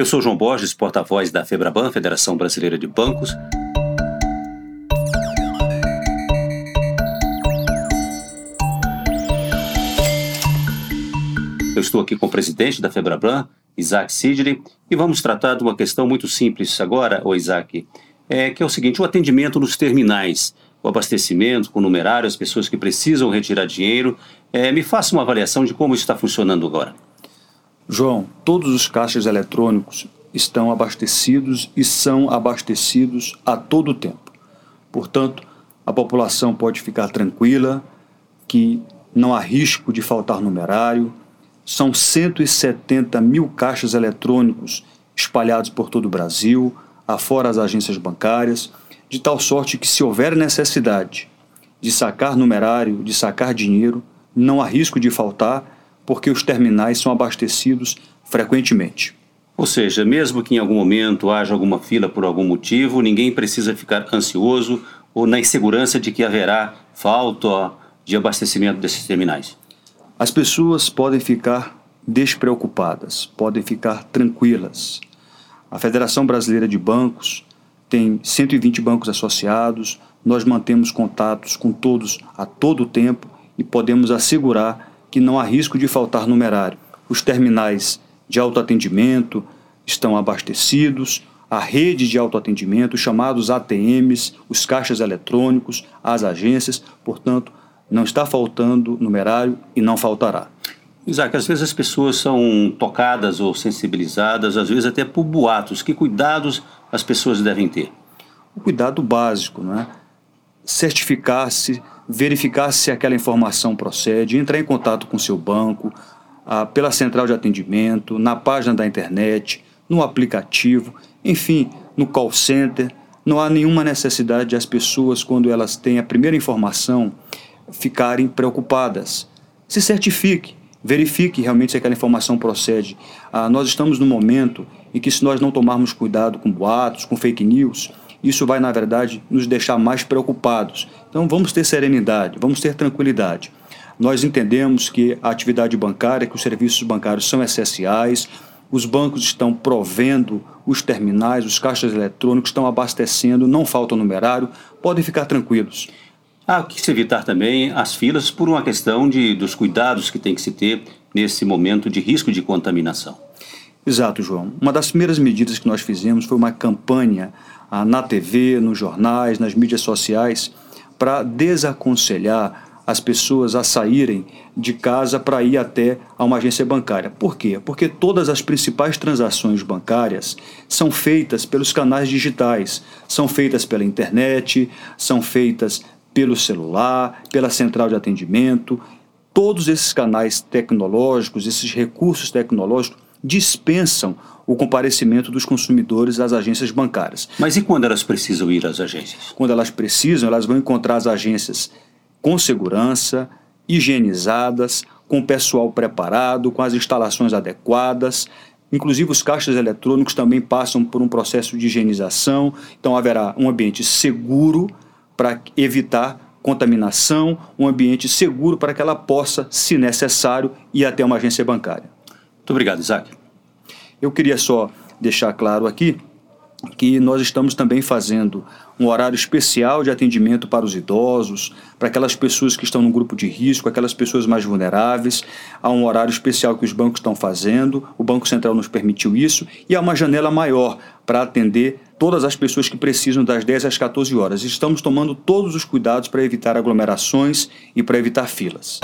Eu sou João Borges, porta-voz da FEBRABAN, Federação Brasileira de Bancos. Eu estou aqui com o presidente da FEBRABAN, Isaac Sidney, e vamos tratar de uma questão muito simples agora, o Isaac, é, que é o seguinte, o atendimento nos terminais, o abastecimento com numerário, as pessoas que precisam retirar dinheiro. É, me faça uma avaliação de como isso está funcionando agora. João, todos os caixas eletrônicos estão abastecidos e são abastecidos a todo tempo. Portanto, a população pode ficar tranquila que não há risco de faltar numerário. São 170 mil caixas eletrônicos espalhados por todo o Brasil, afora as agências bancárias, de tal sorte que, se houver necessidade de sacar numerário, de sacar dinheiro, não há risco de faltar porque os terminais são abastecidos frequentemente. Ou seja, mesmo que em algum momento haja alguma fila por algum motivo, ninguém precisa ficar ansioso ou na insegurança de que haverá falta de abastecimento desses terminais. As pessoas podem ficar despreocupadas, podem ficar tranquilas. A Federação Brasileira de Bancos tem 120 bancos associados, nós mantemos contatos com todos a todo tempo e podemos assegurar que não há risco de faltar numerário. Os terminais de autoatendimento estão abastecidos, a rede de autoatendimento, chamados ATMs, os caixas eletrônicos, as agências, portanto, não está faltando numerário e não faltará. Isaac, às vezes as pessoas são tocadas ou sensibilizadas, às vezes até por boatos. Que cuidados as pessoas devem ter? O cuidado básico, não é? Certificar-se verificar se aquela informação procede, entrar em contato com seu banco, ah, pela central de atendimento, na página da internet, no aplicativo, enfim, no call center. Não há nenhuma necessidade de as pessoas, quando elas têm a primeira informação, ficarem preocupadas. Se certifique, verifique realmente se aquela informação procede. Ah, nós estamos no momento em que, se nós não tomarmos cuidado com boatos, com fake news, isso vai, na verdade, nos deixar mais preocupados. Então, vamos ter serenidade, vamos ter tranquilidade. Nós entendemos que a atividade bancária, que os serviços bancários são essenciais, os bancos estão provendo os terminais, os caixas eletrônicos estão abastecendo, não falta numerário, podem ficar tranquilos. Há que se evitar também as filas por uma questão de, dos cuidados que tem que se ter nesse momento de risco de contaminação. Exato, João. Uma das primeiras medidas que nós fizemos foi uma campanha ah, na TV, nos jornais, nas mídias sociais, para desaconselhar as pessoas a saírem de casa para ir até a uma agência bancária. Por quê? Porque todas as principais transações bancárias são feitas pelos canais digitais, são feitas pela internet, são feitas pelo celular, pela central de atendimento. Todos esses canais tecnológicos, esses recursos tecnológicos, dispensam o comparecimento dos consumidores às agências bancárias. Mas e quando elas precisam ir às agências? Quando elas precisam, elas vão encontrar as agências com segurança, higienizadas, com pessoal preparado, com as instalações adequadas. Inclusive, os caixas eletrônicos também passam por um processo de higienização, então haverá um ambiente seguro para evitar contaminação, um ambiente seguro para que ela possa, se necessário, ir até uma agência bancária. Muito obrigado, Isaac. Eu queria só deixar claro aqui que nós estamos também fazendo um horário especial de atendimento para os idosos, para aquelas pessoas que estão no grupo de risco, aquelas pessoas mais vulneráveis. Há um horário especial que os bancos estão fazendo, o Banco Central nos permitiu isso, e há uma janela maior para atender todas as pessoas que precisam das 10 às 14 horas. Estamos tomando todos os cuidados para evitar aglomerações e para evitar filas.